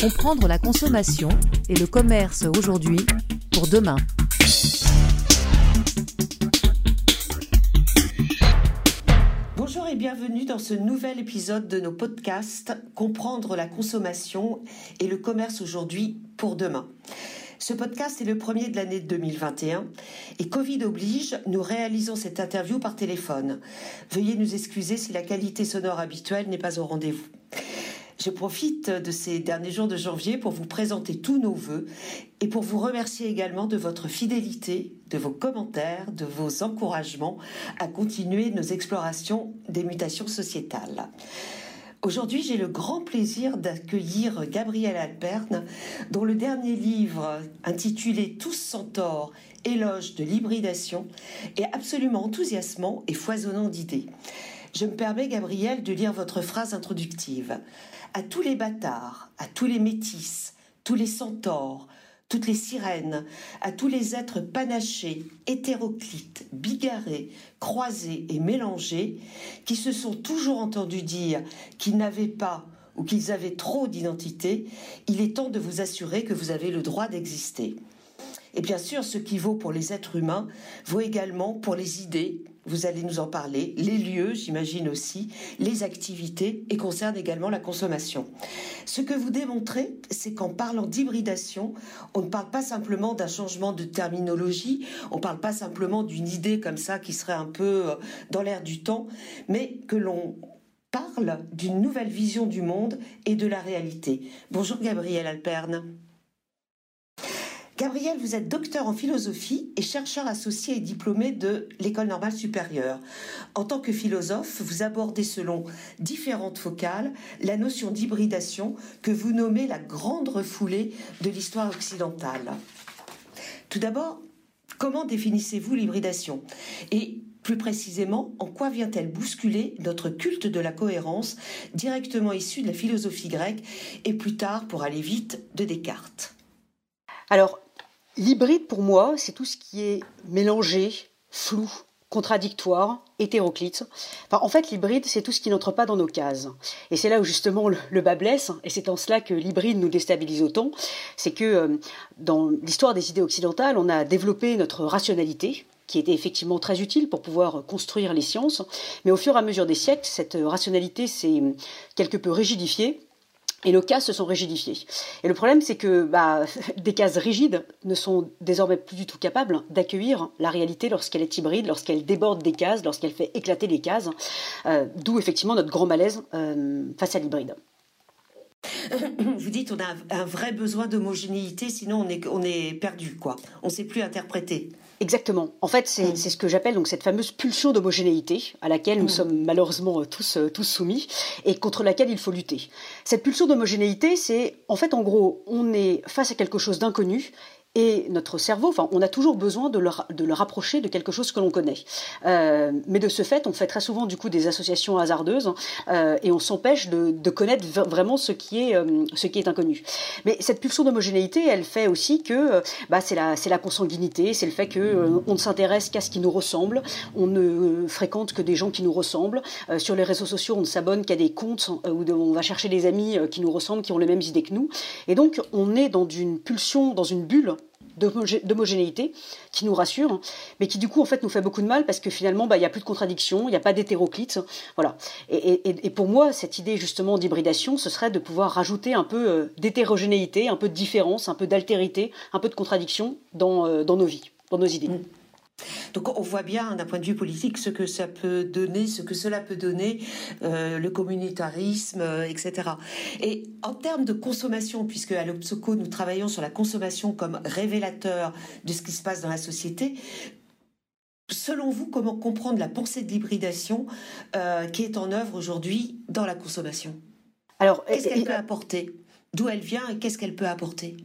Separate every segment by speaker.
Speaker 1: Comprendre la consommation et le commerce aujourd'hui pour demain.
Speaker 2: Bonjour et bienvenue dans ce nouvel épisode de nos podcasts Comprendre la consommation et le commerce aujourd'hui pour demain. Ce podcast est le premier de l'année 2021 et Covid oblige, nous réalisons cette interview par téléphone. Veuillez nous excuser si la qualité sonore habituelle n'est pas au rendez-vous. Je profite de ces derniers jours de janvier pour vous présenter tous nos voeux et pour vous remercier également de votre fidélité, de vos commentaires, de vos encouragements à continuer nos explorations des mutations sociétales. Aujourd'hui, j'ai le grand plaisir d'accueillir Gabriel Alperne, dont le dernier livre, intitulé Tous centaures, éloge de l'hybridation, est absolument enthousiasmant et foisonnant d'idées. Je me permets, Gabriel, de lire votre phrase introductive à tous les bâtards, à tous les métis, tous les centaures, toutes les sirènes, à tous les êtres panachés, hétéroclites, bigarrés, croisés et mélangés, qui se sont toujours entendus dire qu'ils n'avaient pas ou qu'ils avaient trop d'identité, il est temps de vous assurer que vous avez le droit d'exister. Et bien sûr, ce qui vaut pour les êtres humains vaut également pour les idées, vous allez nous en parler, les lieux, j'imagine aussi, les activités et concerne également la consommation. Ce que vous démontrez, c'est qu'en parlant d'hybridation, on ne parle pas simplement d'un changement de terminologie, on ne parle pas simplement d'une idée comme ça qui serait un peu euh, dans l'air du temps, mais que l'on parle d'une nouvelle vision du monde et de la réalité. Bonjour Gabriel Alperne. Gabriel, vous êtes docteur en philosophie et chercheur associé et diplômé de l'École normale supérieure. En tant que philosophe, vous abordez selon différentes focales la notion d'hybridation que vous nommez la grande refoulée de l'histoire occidentale. Tout d'abord, comment définissez-vous l'hybridation? Et plus précisément, en quoi vient-elle bousculer notre culte de la cohérence directement issu de la philosophie grecque et plus tard, pour aller vite, de Descartes?
Speaker 3: Alors, L'hybride, pour moi, c'est tout ce qui est mélangé, flou, contradictoire, hétéroclite. En fait, l'hybride, c'est tout ce qui n'entre pas dans nos cases. Et c'est là où justement le, bas blesse, et c'est en cela que l'hybride nous déstabilise autant, c'est que euh, dans l'histoire des idées occidentales, on a développé notre rationalité, qui était effectivement très utile pour pouvoir construire les sciences, mais au fur et à mesure des siècles, cette rationalité s'est quelque peu rigidifiée, et nos cases se sont rigidifiées. Et le problème, c'est que bah, des cases rigides ne sont désormais plus du tout capables d'accueillir la réalité lorsqu'elle est hybride, lorsqu'elle déborde des cases, lorsqu'elle fait éclater les cases, euh, d'où effectivement notre grand malaise euh, face à l'hybride.
Speaker 2: Vous dites on a un vrai besoin d'homogénéité, sinon on est, on est perdu, quoi. On ne sait plus interpréter.
Speaker 3: Exactement. En fait, c'est mm. ce que j'appelle donc cette fameuse pulsion d'homogénéité à laquelle nous mm. sommes malheureusement euh, tous euh, tous soumis et contre laquelle il faut lutter. Cette pulsion d'homogénéité, c'est en fait en gros, on est face à quelque chose d'inconnu et notre cerveau, enfin, on a toujours besoin de le, de le rapprocher de quelque chose que l'on connaît. Euh, mais de ce fait, on fait très souvent du coup des associations hasardeuses euh, et on s'empêche de, de, connaître vraiment ce qui est euh, ce qui est inconnu. Mais cette pulsion d'homogénéité, elle fait aussi que bah, c'est la la consanguinité, c'est le fait que euh, on ne s'intéresse qu'à ce qui nous ressemble, on ne fréquente que des gens qui nous ressemblent. sur les réseaux sociaux, on ne s'abonne qu'à des comptes où on va chercher des amis qui nous ressemblent, qui ont les mêmes idées que nous. Et donc, on est dans une pulsion, dans une bulle d'homogénéité qui nous rassure, mais qui du coup en fait nous fait beaucoup de mal parce que finalement bah, il n'y a plus de contradiction, il n'y a pas d'hétéroclite, voilà. Et, pour moi cette idée justement d'hybridation, ce serait de pouvoir rajouter un peu euh, d'hétérogénéité, un peu de différence, un peu d'altérité, un peu de contradiction dans, euh, nos vies, dans nos idées. Mm.
Speaker 2: Donc on voit bien d'un point de vue politique ce que ça peut donner, ce que cela peut donner, euh, le communautarisme, euh, etc. Et en termes de consommation, puisque à l'Obsoco nous travaillons sur la consommation comme révélateur de ce qui se passe dans la société, Selon vous, comment comprendre la pensée de l'hybridation euh, qui est en œuvre aujourd'hui dans la consommation? Alors, qu'est-ce qu'elle peut apporter? D'où elle vient et qu'est-ce qu'elle peut apporter?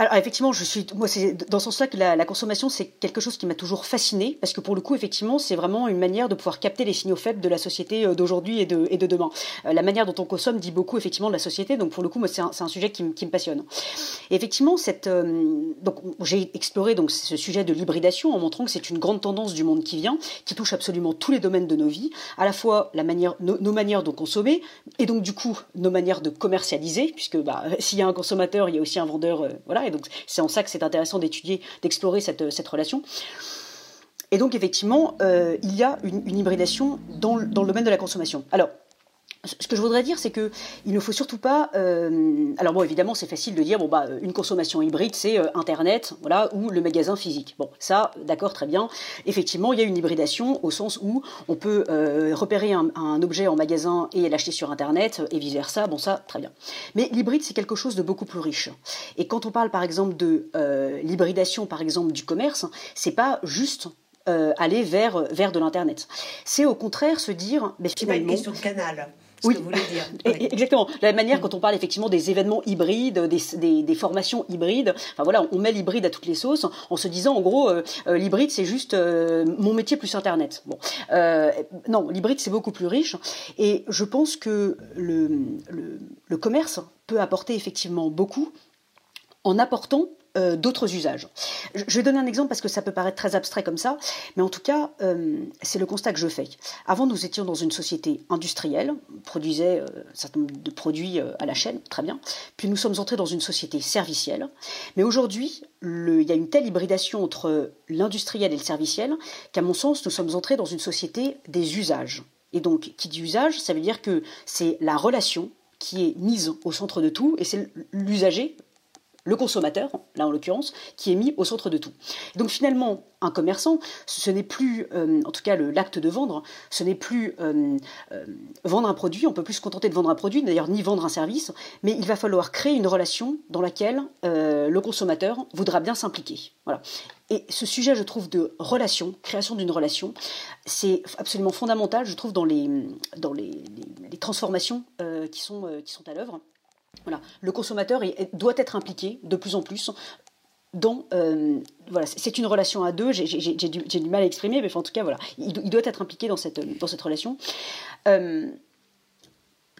Speaker 3: Alors effectivement, je suis, moi, c'est dans ce sens-là que la, consommation, c'est quelque chose qui m'a toujours fasciné, parce que pour le coup, effectivement, c'est vraiment une manière de pouvoir capter les signaux faibles de la société euh, d'aujourd'hui et de, et de demain. Euh, la manière dont on consomme dit beaucoup, effectivement, de la société, donc pour le coup, moi, c'est un, un, sujet qui, qui, me passionne. Et effectivement, cette, euh, donc j'ai exploré donc ce sujet de l'hybridation en montrant que c'est une grande tendance du monde qui vient, qui touche absolument tous les domaines de nos vies, à la fois la manière, nos, manières de consommer, et donc du coup nos manières de commercialiser, puisque bah, s'il y a un consommateur, il y a aussi un vendeur, voilà c'est en ça que c'est intéressant d'étudier, d'explorer cette, cette relation. Et donc effectivement, euh, il y a une, hybridation dans, dans, le domaine de la consommation. Alors, ce que je voudrais dire, c'est que il ne faut surtout pas. Euh, alors bon, évidemment, c'est facile de dire bon bah une consommation hybride, c'est euh, Internet, voilà, ou le magasin physique. Bon, ça, d'accord, très bien. Effectivement, il y a une hybridation au sens où on peut euh, repérer un, un, objet en magasin et l'acheter sur Internet et vice versa. Bon, ça, très bien. Mais l'hybride, c'est quelque chose de beaucoup plus riche. Et quand on parle, par exemple, de l'hybridation, par exemple, du commerce, c'est pas juste aller vers, vers de l'Internet. C'est au contraire se dire,
Speaker 2: mais finalement... C'est pas une question de canal
Speaker 3: oui, exactement. De la manière, quand on parle effectivement des événements hybrides, des, des, formations hybrides, enfin voilà, on met l'hybride à toutes les sauces en se disant en gros, euh, euh, l'hybride c'est juste euh, mon métier plus Internet. Bon, non, l'hybride c'est beaucoup plus riche. Et je pense que le, le, le commerce peut apporter effectivement beaucoup en apportant euh, d'autres usages. Je vais donner un exemple parce que ça peut paraître très abstrait comme ça, mais en tout cas, euh, c'est le constat que je fais. Avant, nous étions dans une société industrielle, on produisait euh, un certain nombre de produits à la chaîne, très bien. Puis nous sommes entrés dans une société servicielle. Mais aujourd'hui, il y a une telle hybridation entre l'industriel et le serviciel qu'à mon sens, nous sommes entrés dans une société des usages. Et donc, qui dit usage, ça veut dire que c'est la relation qui est mise au centre de tout, et c'est l'usager, le consommateur, là en l'occurrence, qui est mis au centre de tout. donc finalement, un commerçant, ce n'est plus, euh, en tout cas l'acte de vendre, ce n'est plus euh, euh, vendre un produit, on peut plus se contenter de vendre un produit, d'ailleurs ni vendre un service, mais il va falloir créer une relation dans laquelle le consommateur voudra bien s'impliquer. Voilà. Et ce sujet, je trouve, de relation, création d'une relation, c'est absolument fondamental, je trouve, dans les, dans les, transformations qui, sont, qui sont à l'œuvre. Voilà. Le consommateur doit être impliqué de plus en plus dans. Euh, voilà, c'est une relation à deux, j'ai du, mal à exprimer, mais en tout cas, voilà, il, doit être impliqué dans cette, dans cette relation. Euh,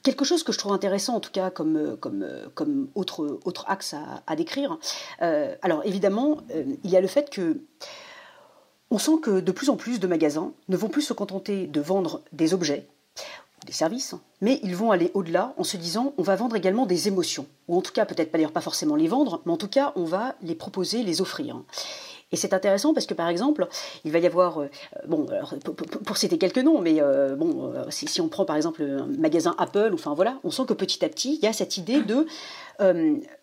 Speaker 3: quelque chose que je trouve intéressant, en tout cas, comme, comme, comme autre, autre axe à, décrire. Euh, alors, évidemment, il y a le fait que. On sent que de plus en plus de magasins ne vont plus se contenter de vendre des objets des services, mais ils vont aller au-delà en se disant on va vendre également des émotions, ou en tout cas peut-être pas d'ailleurs pas forcément les vendre, mais en tout cas on va les proposer, les offrir. Et c'est intéressant parce que par exemple, il va y avoir, euh, bon, pour, citer quelques noms, mais euh, bon, euh, si, on prend par exemple un magasin Apple, enfin voilà, on sent que petit à petit, il y a cette idée de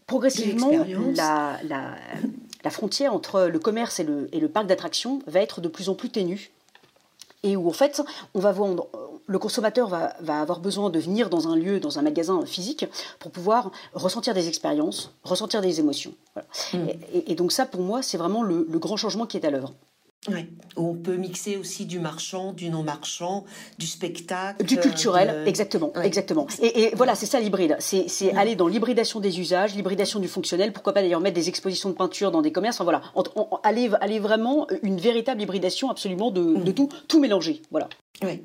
Speaker 3: progressivement la, la, la, frontière entre le commerce et le, et le parc d'attractions va être de plus en plus ténue. Et où en fait on va vendre, le consommateur va, avoir besoin de venir dans un lieu, dans un magasin physique pour pouvoir ressentir des expériences, ressentir des émotions. Mm. Et, donc ça pour moi c'est vraiment le grand changement qui est à l'œuvre.
Speaker 2: Ouais. On peut mixer aussi du marchand, du non marchand, du spectacle,
Speaker 3: du culturel, exactement, exactement. Et, voilà, c'est ça l'hybride. C'est aller dans l'hybridation des usages, l'hybridation du fonctionnel. Pourquoi pas d'ailleurs mettre des expositions de peinture dans des commerces. Enfin, voilà, aller, aller vraiment une véritable hybridation absolument de, de mm. tout, tout mélanger. Voilà.
Speaker 2: Oui.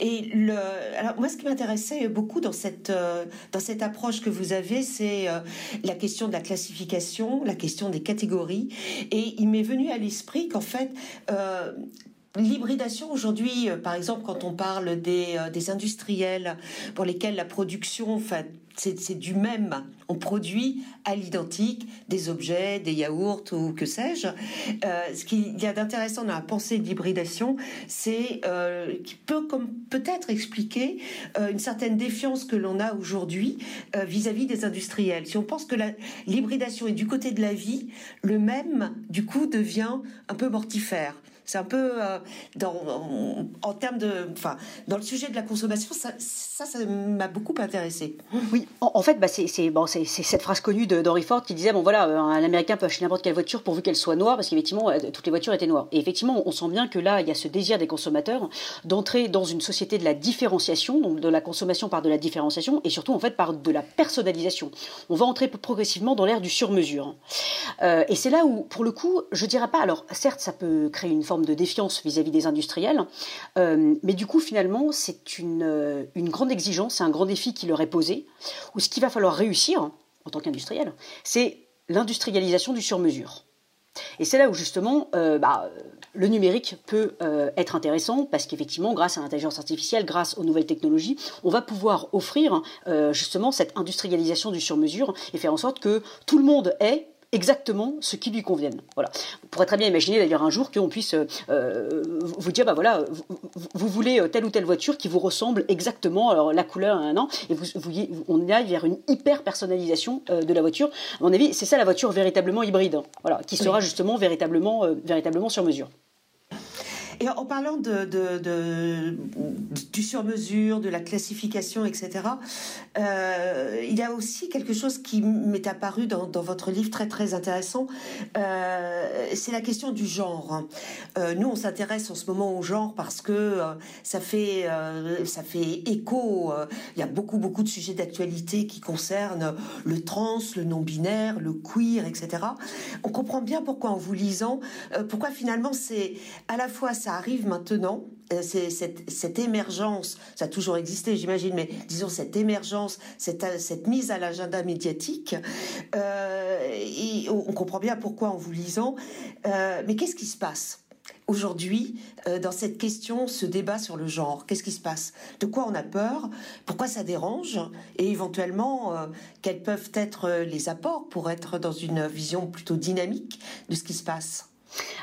Speaker 2: Et le, alors moi, ce qui m'intéressait beaucoup dans cette, euh, dans cette approche que vous avez, c'est euh, la question de la classification, la question des catégories. Et il m'est venu à l'esprit qu'en fait, euh, L'hybridation aujourd'hui, par exemple, quand on parle des, des industriels pour lesquels la production, enfin, c'est du même. On produit à l'identique des objets, des yaourts ou que sais-je. Euh, ce qu'il y a d'intéressant dans la pensée d'hybridation, c'est euh, qui peut comme peut-être expliquer euh, une certaine défiance que l'on a aujourd'hui euh, vis-à-vis des industriels. Si on pense que l'hybridation est du côté de la vie, le même du coup devient un peu mortifère C'est un peu euh, dans, en, termes de, enfin, dans le sujet de la consommation, ça, ça, m'a beaucoup intéressé.
Speaker 3: Oui, en, fait, bah, c'est bon, cette phrase connue d'Henry Ford qui disait bon voilà, un Américain peut acheter n'importe quelle voiture pourvu qu'elle soit noire, parce qu'effectivement toutes les voitures étaient noires. Et effectivement, on sent bien que là, il y a ce désir des consommateurs d'entrer dans une société de la différenciation, donc de la consommation par de la différenciation, et surtout en fait par de la personnalisation. On va entrer progressivement dans l'ère du sur-mesure. Euh, et c'est là où, pour le coup, je dirais pas. Alors, certes, ça peut créer une forme de défiance vis-à-vis des industriels, euh, mais du coup, finalement, c'est une, euh, une grande exigence, c'est un grand défi qui leur est posé, où ce qu'il va falloir réussir en tant qu'industriel, c'est l'industrialisation du sur-mesure. Et c'est là où justement bah, le numérique peut être intéressant parce qu'effectivement, grâce à l'intelligence artificielle, grâce aux nouvelles technologies, on va pouvoir offrir justement cette industrialisation du sur-mesure et faire en sorte que tout le monde ait exactement ce qui lui convienne. Voilà. Vous pourrez très bien imaginer d'ailleurs un jour qu'on puisse euh, vous dire, bah voilà, vous, voulez euh, telle ou telle voiture qui vous ressemble exactement, alors la couleur, un an, et vous, on aille vers une hyper personnalisation euh, de la voiture. À mon avis, c'est ça la voiture véritablement hybride, voilà, qui sera justement véritablement, véritablement sur mesure.
Speaker 2: En parlant de, du sur-mesure, de la classification, etc., euh, il y a aussi quelque chose qui m'est apparu dans, votre livre très très intéressant. Euh, c'est la question du genre. Euh, nous, on s'intéresse en ce moment au genre parce que ça fait ça fait écho. il y a beaucoup beaucoup de sujets d'actualité qui concernent le trans, le non-binaire, le queer, etc. On comprend bien pourquoi en vous lisant, pourquoi finalement c'est à la fois ça arrive maintenant, euh, cette, émergence, ça a toujours existé, j'imagine, mais disons cette émergence, cette, cette mise à l'agenda médiatique, euh, et on, comprend bien pourquoi en vous lisant. Euh, mais qu'est-ce qui se passe aujourd'hui dans cette question, ce débat sur le genre? Qu'est-ce qui se passe? De quoi on a peur? Pourquoi ça dérange? Et éventuellement, quels peuvent être les apports pour être dans une vision plutôt dynamique de ce qui se passe?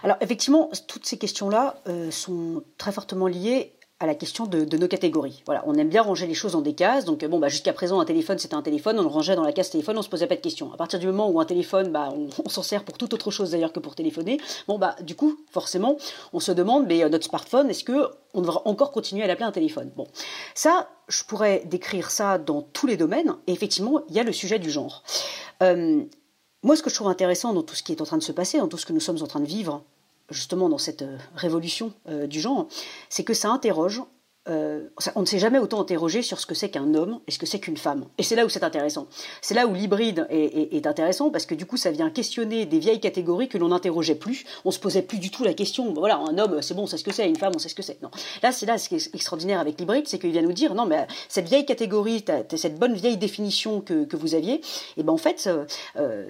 Speaker 3: Alors effectivement, toutes ces questions-là euh, sont très fortement liées à la question de, nos catégories. Voilà, on aime bien ranger les choses en des cases. Donc bon, bah, jusqu'à présent, un téléphone, c'était un téléphone, on le rangeait dans la case téléphone, on se posait pas de questions. À partir du moment où un téléphone, bah, on, s'en sert pour toute autre chose d'ailleurs que pour téléphoner. Bon bah, du coup, forcément, on se demande, mais euh, notre smartphone, est-ce que on devra encore continuer à l'appeler un téléphone? Bon, ça, je pourrais décrire ça dans tous les domaines. Et effectivement, il y a le sujet du genre. Euh, moi, ce que je trouve intéressant dans tout ce qui est en train de se passer, dans tout ce que nous sommes en train de vivre, justement dans cette euh, révolution euh, du genre, c'est que ça interroge euh, on ne s'est jamais autant interrogé sur ce que c'est qu'un homme et ce que c'est qu'une femme. Et c'est là où c'est intéressant. C'est là où l'hybride est, intéressant parce que du coup, ça vient questionner des vieilles catégories que l'on n'interrogeait plus. On se posait plus du tout la question. Voilà, un homme, c'est bon, on sait ce que c'est. Une femme, on sait ce que c'est. Non. Là, c'est là ce qui est extraordinaire avec l'hybride, c'est qu'il vient nous dire non, mais cette vieille catégorie, cette bonne vieille définition que, vous aviez, et eh ben en fait, euh,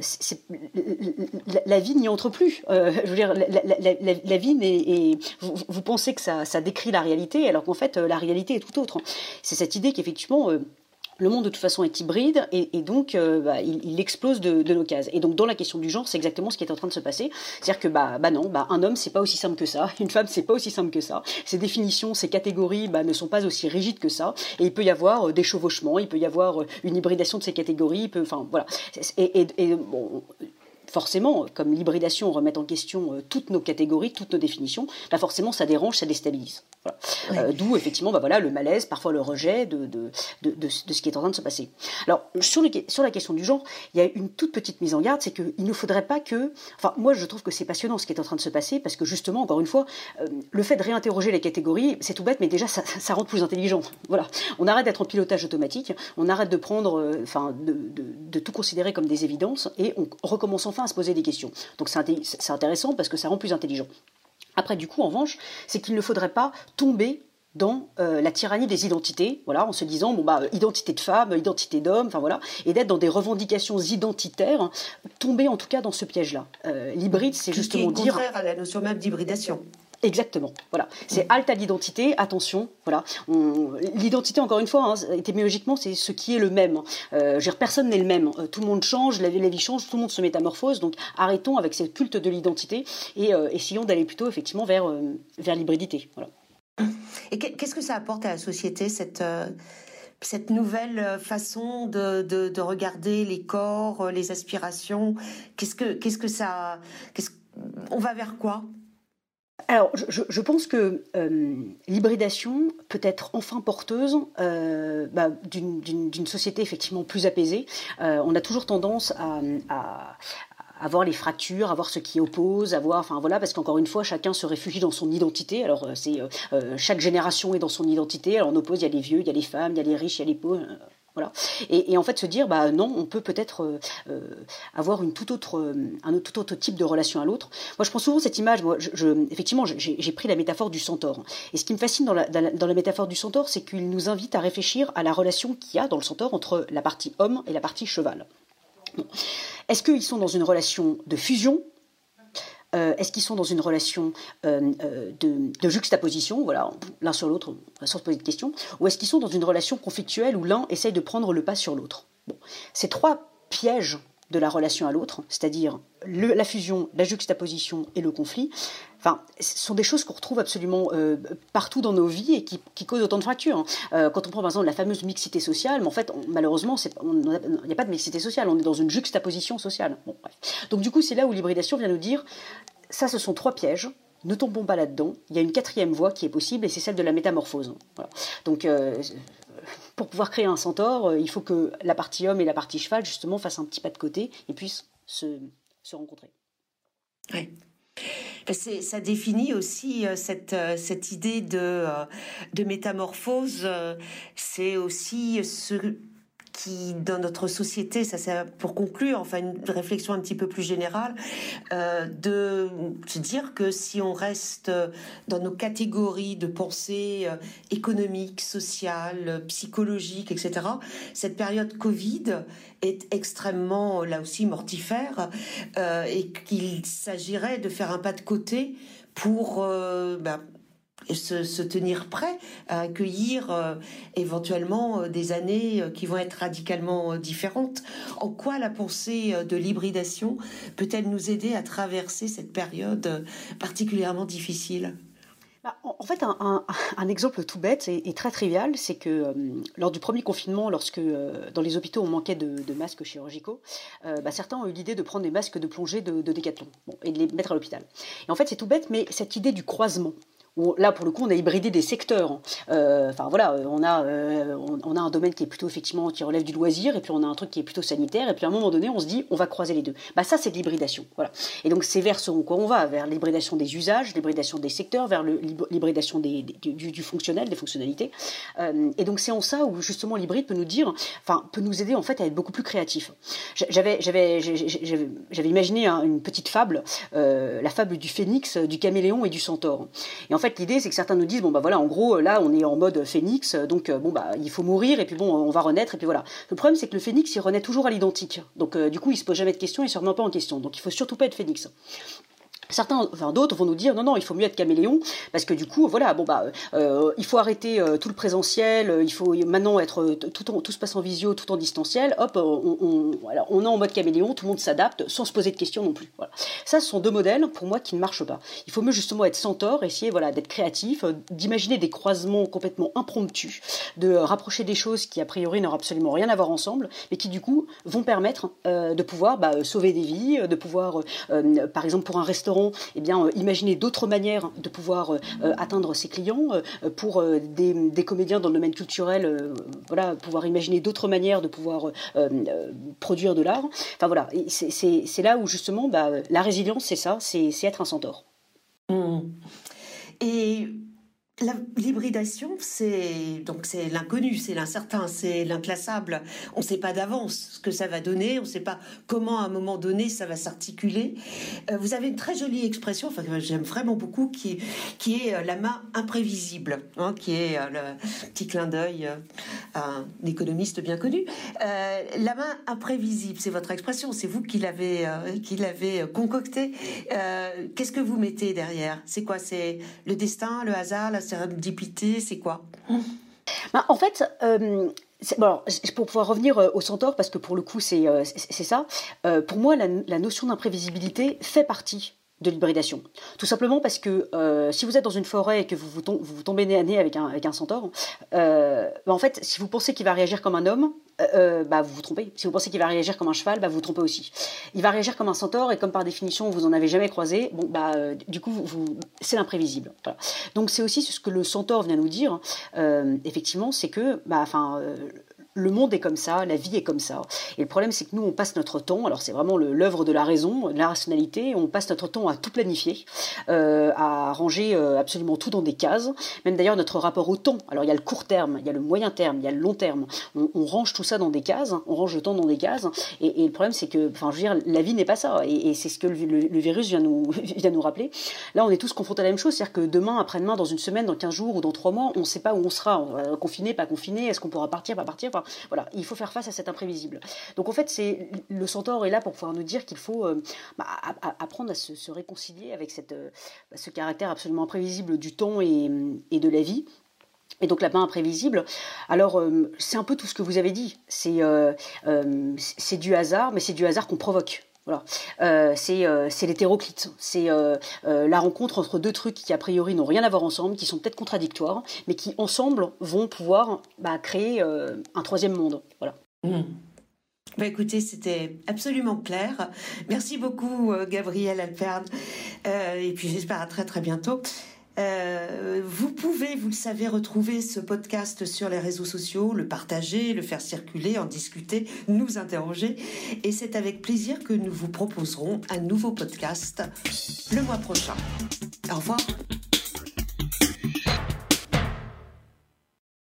Speaker 3: la, vie n'y entre plus. Euh, je veux dire, la, vie n'est. Vous, pensez que ça, ça décrit la réalité, alors qu'en fait euh, la réalité est tout autre. C'est cette idée qu'effectivement, euh, le monde de toute façon est hybride et, donc euh, bah, il, explose de, nos cases. Et donc dans la question du genre, c'est exactement ce qui est en train de se passer. C'est-à-dire que bah, bah non, bah, un homme c'est pas aussi simple que ça, une femme c'est pas aussi simple que ça. Ces définitions, ces catégories bah, ne sont pas aussi rigides que ça. Et il peut y avoir des chevauchements, il peut y avoir une hybridation de ces catégories. Enfin voilà. Et bon, forcément, comme l'hybridation remet en question euh, toutes nos catégories, toutes nos définitions, bah forcément ça dérange, ça déstabilise. Euh, d'où effectivement bah voilà, le malaise, parfois le rejet de, de, de, ce qui est en train de se passer. Alors sur, sur la question du genre, il y a une toute petite mise en garde, c'est qu'il ne faudrait pas que... Enfin moi je trouve que c'est passionnant ce qui est en train de se passer, parce que justement, encore une fois, euh, le fait de réinterroger les catégories, c'est tout bête, mais déjà ça, ça, rend plus intelligent. Voilà. On arrête d'être en pilotage automatique, on arrête de prendre, enfin de, de, tout considérer comme des évidences, et on recommence enfin à se poser des questions. Donc c'est intéressant parce que ça rend plus intelligent. Après, du coup, en revanche, c'est qu'il ne faudrait pas tomber dans euh, la tyrannie des identités, voilà, en se disant bon bah identité de femme, identité d'homme, enfin voilà, et d'être dans des revendications identitaires, tomber en tout cas dans ce piège-là. Euh, l'hybride, c'est justement
Speaker 2: dire contraire à la notion même d'hybridation.
Speaker 3: Exactement. Voilà. C'est halte à l'identité. Attention. Voilà. L'identité, encore une fois, hein, étymologiquement, c'est ce qui est le même. Euh, personne n'est le même. Euh, tout le monde change, la, vie change, tout le monde se métamorphose. Donc, arrêtons avec ce culte de l'identité et euh, essayons d'aller plutôt effectivement vers vers l'hybridité. Voilà.
Speaker 2: Et qu'est-ce que ça apporte à la société cette cette nouvelle façon de, de, de, regarder les corps, les aspirations? Qu'est-ce que qu'est-ce que ça qu'est-ce on va vers quoi?
Speaker 3: Alors, je, pense que euh, l'hybridation peut être enfin porteuse euh, bah, d'une société effectivement plus apaisée. Euh, on a toujours tendance à, à, avoir les fractures, avoir ce qui oppose, avoir, enfin voilà, parce qu'encore une fois, chacun se réfugie dans son identité. Alors c'est chaque génération est dans son identité. Alors on oppose, il y a les vieux, il y a les femmes, il y a les riches, il y a les pauvres. Et, en fait, se dire, bah non, on peut peut-être euh, euh, avoir euh, un tout autre type de relation à l'autre. Moi, je prends souvent cette image. Effectivement, j'ai pris la métaphore du centaure. Et ce qui me fascine dans la, métaphore du centaure, c'est qu'il nous invite à réfléchir à la relation qu'il y a dans le centaure entre la partie homme et la partie cheval. Est-ce qu'ils sont dans une relation de fusion euh, est-ce qu'ils sont dans une relation euh, euh, de, juxtaposition, voilà, l'un sur l'autre, sans se poser de questions, ou est-ce qu'ils sont dans une relation conflictuelle où l'un essaye de prendre le pas sur l'autre? Ces trois pièges de la relation à l'autre, c'est-à-dire la fusion, la juxtaposition et le conflit, enfin, ce sont des choses qu'on retrouve absolument partout dans nos vies et qui, causent autant de fractures. Hein. quand on prend par exemple la fameuse mixité sociale, mais en fait, malheureusement, il n'y a pas de mixité sociale, on est dans une juxtaposition sociale. Donc du coup, c'est là où l'hybridation vient nous dire, ça, ce sont trois pièges. Ne tombons pas là-dedans. Il y a une quatrième voie qui est possible et c'est celle de la métamorphose. Donc, euh, pour pouvoir créer un centaure, euh, il faut que la partie homme et la partie cheval, justement, fassent un petit pas de côté et puissent se, rencontrer.
Speaker 2: Oui. Ça définit aussi euh, cette, cette idée de, de métamorphose. C'est aussi ce qui, dans notre société, ça c'est pour conclure, enfin une réflexion un petit peu plus générale, euh, de se dire que si on reste dans nos catégories de pensée euh, économique, sociale, psychologique, etc., cette période Covid est extrêmement, là aussi, mortifère, euh, et qu'il s'agirait de faire un pas de côté pour ben, se, tenir prêt à accueillir euh, éventuellement euh, des années euh, qui vont être radicalement différentes. En quoi la pensée de l'hybridation peut-elle nous aider à traverser cette période particulièrement difficile?
Speaker 3: Bah, en fait, un, exemple tout bête et, très trivial, c'est que lors du premier confinement, lorsque dans les hôpitaux on manquait de, masques chirurgicaux, bah, certains ont eu l'idée de prendre des masques de plongée de Décathlon et de les mettre à l'hôpital. Et en fait, c'est tout bête, mais cette idée du croisement, là pour le coup on a hybridé des secteurs. Euh, enfin voilà, euh, on a euh, on, a un domaine qui est plutôt effectivement qui relève du loisir et puis on a un truc qui est plutôt sanitaire et puis à un moment donné on se dit on va croiser les deux. Bah ça c'est de l'hybridation. Voilà. Et donc c'est vers ce quoi on va, vers l'hybridation des usages, l'hybridation des secteurs, vers l'hybridation des, du, fonctionnel, des fonctionnalités. et donc c'est en ça où justement l'hybride peut nous dire, enfin peut nous aider en fait à être beaucoup plus créatif. J'avais j'avais j'avais imaginé une petite fable, la fable du phénix, du caméléon et du centaure. Fait, l'idée, c'est que certains nous disent, bon, bah voilà, en gros, là, on est en mode phénix, donc, euh, bon, bah, il faut mourir, et puis bon, on va renaître, et puis voilà. Le problème, c'est que le phénix, il renaît toujours à l'identique. Donc, euh, du coup, il se pose jamais de questions, il se remet pas en question. Donc, il faut surtout pas être phénix. Certains, enfin d'autres vont nous dire non non il faut mieux être caméléon parce que du coup voilà bon bah euh, il faut arrêter euh, tout le présentiel euh, il faut maintenant être tout tout se passe en visio tout en distanciel hop on, on, on est en mode caméléon tout le monde s'adapte sans se poser de questions non plus voilà. Ça ce sont deux modèles pour moi qui ne marchent pas. Il faut mieux justement être centaure essayer voilà d'être créatif d'imaginer des croisements complètement impromptus de rapprocher des choses qui a priori n'auront absolument rien à voir ensemble mais qui du coup vont permettre de pouvoir bah, sauver des vies de pouvoir par exemple pour un restaurant eh bien, euh, imaginer d'autres manières de pouvoir euh, euh, atteindre ses clients. pour des, comédiens dans le domaine culturel, voilà, pouvoir imaginer d'autres manières de pouvoir produire de l'art. Enfin voilà, c'est là où justement bah, la résilience, c'est ça, c'est être un centaure.
Speaker 2: Mmh. Et L'hybridation, c'est donc c'est l'inconnu, c'est l'incertain, c'est l'inclassable. On ne sait pas d'avance ce que ça va donner, on ne sait pas comment à un moment donné ça va s'articuler. Euh, vous avez une très jolie expression, enfin j'aime vraiment beaucoup, qui qui est euh, la main imprévisible, hein, qui est euh, le petit clin d'œil à un économiste bien connu. la main imprévisible, c'est votre expression, c'est vous qui l'avez qui l'avez concocté. Qu'est-ce que vous mettez derrière? C'est quoi? C'est le destin, le hasard, la sérendipité, c'est quoi
Speaker 3: bah, En fait, euh, bon, pour pouvoir revenir euh, au centaure, parce que pour le coup, c'est euh, ça, pour moi, la, notion d'imprévisibilité fait partie de l'hybridation. Tout simplement parce que si vous êtes dans une forêt et que vous vous, tombez nez à nez avec un, avec un centaure, bah, en fait, si vous pensez qu'il va réagir comme un homme, bah, vous vous trompez. Si vous pensez qu'il va réagir comme un cheval, bah, vous vous trompez aussi. Il va réagir comme un centaure et comme par définition vous en avez jamais croisé, bon bah du coup vous, c'est l'imprévisible. Donc c'est aussi ce que le centaure vient nous dire. effectivement, c'est que bah enfin le monde est comme ça, la vie est comme ça. Et le problème, c'est que nous, on passe notre temps, alors c'est vraiment l'œuvre de la raison, de la rationalité, on passe notre temps à tout planifier, euh, à ranger euh, absolument tout dans des cases. Même d'ailleurs, notre rapport au temps, alors il y a le court terme, il y a le moyen terme, il y a le long terme. On, range tout ça dans des cases, on range le temps dans des cases. Et, le problème, c'est que, enfin, je veux dire, la vie n'est pas ça. Et, c'est ce que le, virus vient nous, vient nous rappeler. Là, on est tous confrontés à la même chose, c'est-à-dire que demain, après-demain, dans une semaine, dans 15 jours ou dans 3 mois, on ne sait pas où on sera. confiné, pas confiné, est-ce qu'on pourra partir, pas partir voilà, il faut faire face à cet imprévisible. Donc en fait, c'est le centaure est là pour pouvoir nous dire qu'il faut euh, bah, apprendre à se, réconcilier avec cette, euh, bah, ce caractère absolument imprévisible du temps et, de la vie. Et donc la main imprévisible, alors euh, c'est un peu tout ce que vous avez dit. C'est c'est du hasard, mais c'est du hasard qu'on provoque. Voilà. Euh, c'est euh, l'hétéroclite. C'est euh, la rencontre entre deux trucs qui, a priori, n'ont rien à voir ensemble, qui sont peut-être contradictoires, mais qui, ensemble, vont pouvoir bah, créer un troisième monde. Voilà.
Speaker 2: Mmh. Bah écoutez, c'était absolument clair. Merci beaucoup, Gabriel Alperne. et puis j'espère à très très bientôt. Euh, vous pouvez, vous le savez, retrouver ce podcast sur les réseaux sociaux, le partager, le faire circuler, en discuter, nous interroger. Et c'est avec plaisir que nous vous proposerons un nouveau podcast le mois prochain. Au revoir.